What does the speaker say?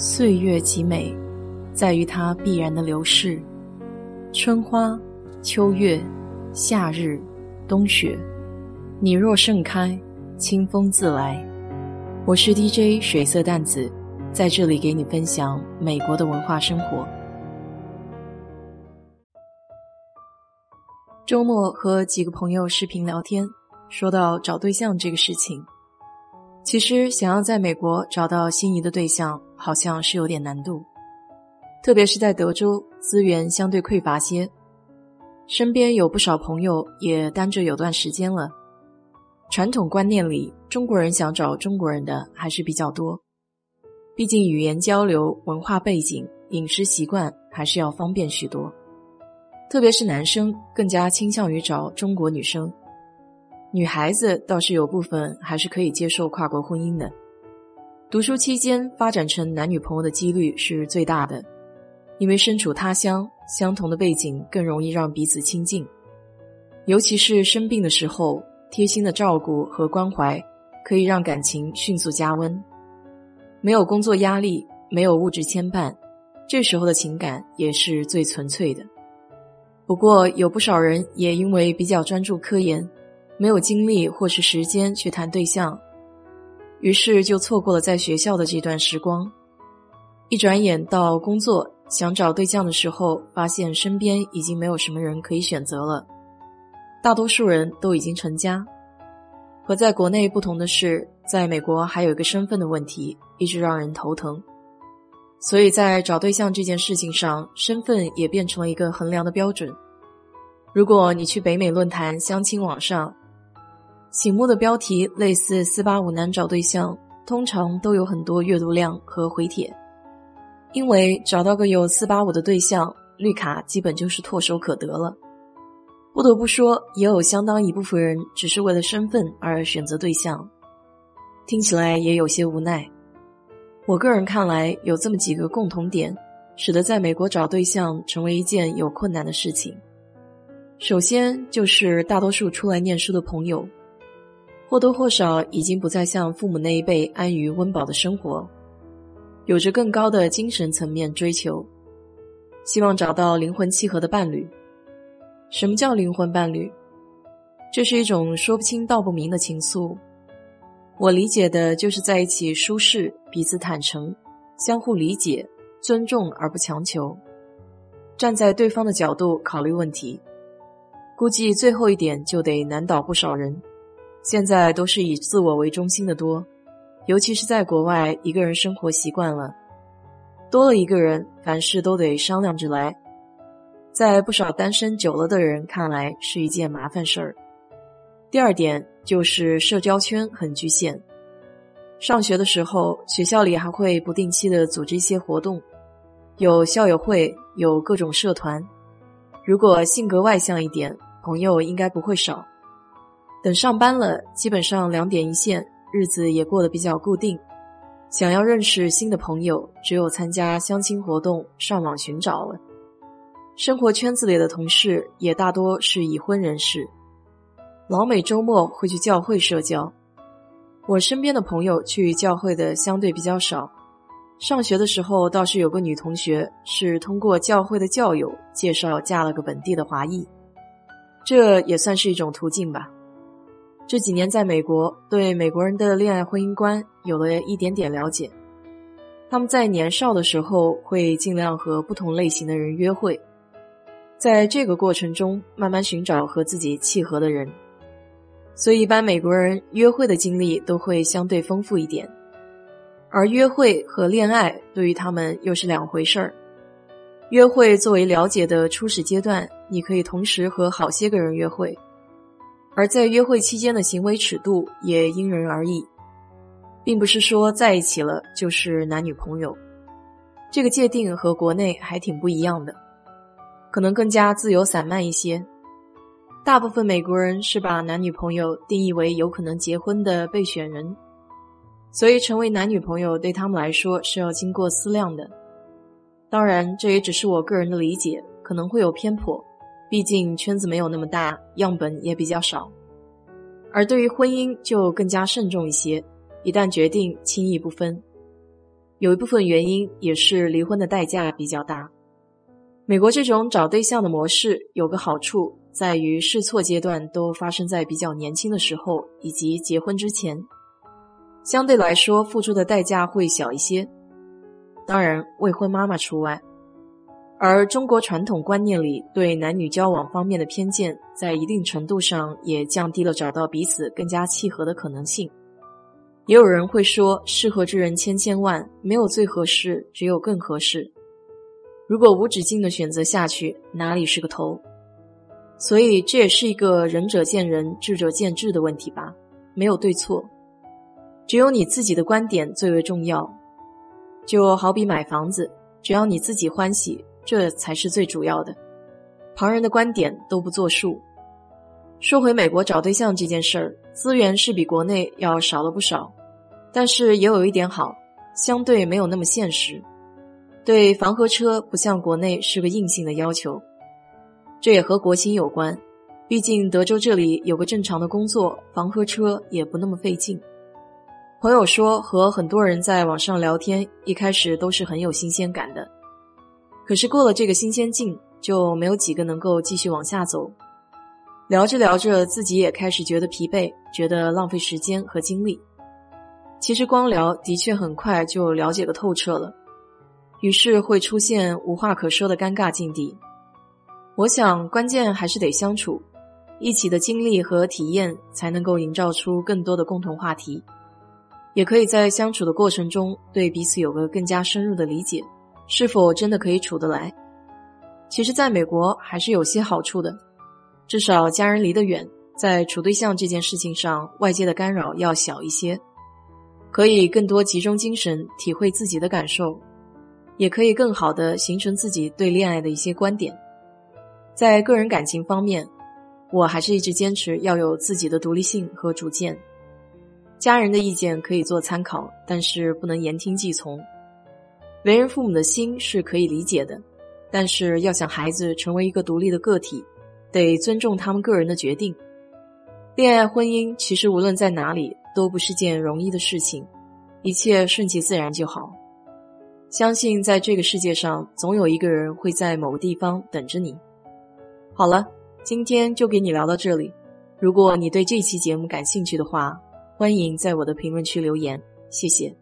岁月极美，在于它必然的流逝。春花、秋月、夏日、冬雪，你若盛开，清风自来。我是 DJ 水色淡子，在这里给你分享美国的文化生活。周末和几个朋友视频聊天，说到找对象这个事情。其实想要在美国找到心仪的对象，好像是有点难度，特别是在德州，资源相对匮乏些。身边有不少朋友也单着有段时间了。传统观念里，中国人想找中国人的还是比较多，毕竟语言交流、文化背景、饮食习惯还是要方便许多。特别是男生更加倾向于找中国女生。女孩子倒是有部分还是可以接受跨国婚姻的，读书期间发展成男女朋友的几率是最大的，因为身处他乡，相同的背景更容易让彼此亲近，尤其是生病的时候，贴心的照顾和关怀可以让感情迅速加温。没有工作压力，没有物质牵绊，这时候的情感也是最纯粹的。不过有不少人也因为比较专注科研。没有精力或是时间去谈对象，于是就错过了在学校的这段时光。一转眼到工作，想找对象的时候，发现身边已经没有什么人可以选择了，大多数人都已经成家。和在国内不同的是，在美国还有一个身份的问题，一直让人头疼。所以在找对象这件事情上，身份也变成了一个衡量的标准。如果你去北美论坛相亲网上，醒目的标题类似“四八五难找对象”，通常都有很多阅读量和回帖。因为找到个有四八五的对象，绿卡基本就是唾手可得了。不得不说，也有相当一部分人只是为了身份而选择对象，听起来也有些无奈。我个人看来，有这么几个共同点，使得在美国找对象成为一件有困难的事情。首先就是大多数出来念书的朋友。或多或少已经不再像父母那一辈安于温饱的生活，有着更高的精神层面追求，希望找到灵魂契合的伴侣。什么叫灵魂伴侣？这是一种说不清道不明的情愫。我理解的就是在一起舒适，彼此坦诚，相互理解、尊重而不强求，站在对方的角度考虑问题。估计最后一点就得难倒不少人。现在都是以自我为中心的多，尤其是在国外，一个人生活习惯了，多了一个人，凡事都得商量着来，在不少单身久了的人看来是一件麻烦事儿。第二点就是社交圈很局限，上学的时候，学校里还会不定期的组织一些活动，有校友会，有各种社团，如果性格外向一点，朋友应该不会少。等上班了，基本上两点一线，日子也过得比较固定。想要认识新的朋友，只有参加相亲活动，上网寻找了。生活圈子里的同事也大多是已婚人士。老美周末会去教会社交，我身边的朋友去教会的相对比较少。上学的时候倒是有个女同学，是通过教会的教友介绍嫁了个本地的华裔，这也算是一种途径吧。这几年在美国，对美国人的恋爱婚姻观有了一点点了解。他们在年少的时候会尽量和不同类型的人约会，在这个过程中慢慢寻找和自己契合的人。所以，一般美国人约会的经历都会相对丰富一点。而约会和恋爱对于他们又是两回事儿。约会作为了解的初始阶段，你可以同时和好些个人约会。而在约会期间的行为尺度也因人而异，并不是说在一起了就是男女朋友，这个界定和国内还挺不一样的，可能更加自由散漫一些。大部分美国人是把男女朋友定义为有可能结婚的备选人，所以成为男女朋友对他们来说是要经过思量的。当然，这也只是我个人的理解，可能会有偏颇。毕竟圈子没有那么大，样本也比较少，而对于婚姻就更加慎重一些，一旦决定轻易不分。有一部分原因也是离婚的代价比较大。美国这种找对象的模式有个好处，在于试错阶段都发生在比较年轻的时候以及结婚之前，相对来说付出的代价会小一些。当然，未婚妈妈除外。而中国传统观念里对男女交往方面的偏见，在一定程度上也降低了找到彼此更加契合的可能性。也有人会说，适合之人千千万，没有最合适，只有更合适。如果无止境的选择下去，哪里是个头？所以这也是一个仁者见仁，智者见智的问题吧。没有对错，只有你自己的观点最为重要。就好比买房子，只要你自己欢喜，这才是最主要的。旁人的观点都不作数。说回美国找对象这件事儿，资源是比国内要少了不少，但是也有一点好，相对没有那么现实。对房和车不像国内是个硬性的要求，这也和国情有关。毕竟德州这里有个正常的工作，房和车也不那么费劲。朋友说和很多人在网上聊天，一开始都是很有新鲜感的，可是过了这个新鲜劲，就没有几个能够继续往下走。聊着聊着，自己也开始觉得疲惫，觉得浪费时间和精力。其实光聊的确很快就了解个透彻了。于是会出现无话可说的尴尬境地。我想，关键还是得相处，一起的经历和体验才能够营造出更多的共同话题，也可以在相处的过程中对彼此有个更加深入的理解，是否真的可以处得来？其实，在美国还是有些好处的，至少家人离得远，在处对象这件事情上，外界的干扰要小一些，可以更多集中精神体会自己的感受。也可以更好的形成自己对恋爱的一些观点。在个人感情方面，我还是一直坚持要有自己的独立性和主见。家人的意见可以做参考，但是不能言听计从。为人父母的心是可以理解的，但是要想孩子成为一个独立的个体，得尊重他们个人的决定。恋爱婚姻其实无论在哪里都不是件容易的事情，一切顺其自然就好。相信在这个世界上，总有一个人会在某个地方等着你。好了，今天就给你聊到这里。如果你对这期节目感兴趣的话，欢迎在我的评论区留言，谢谢。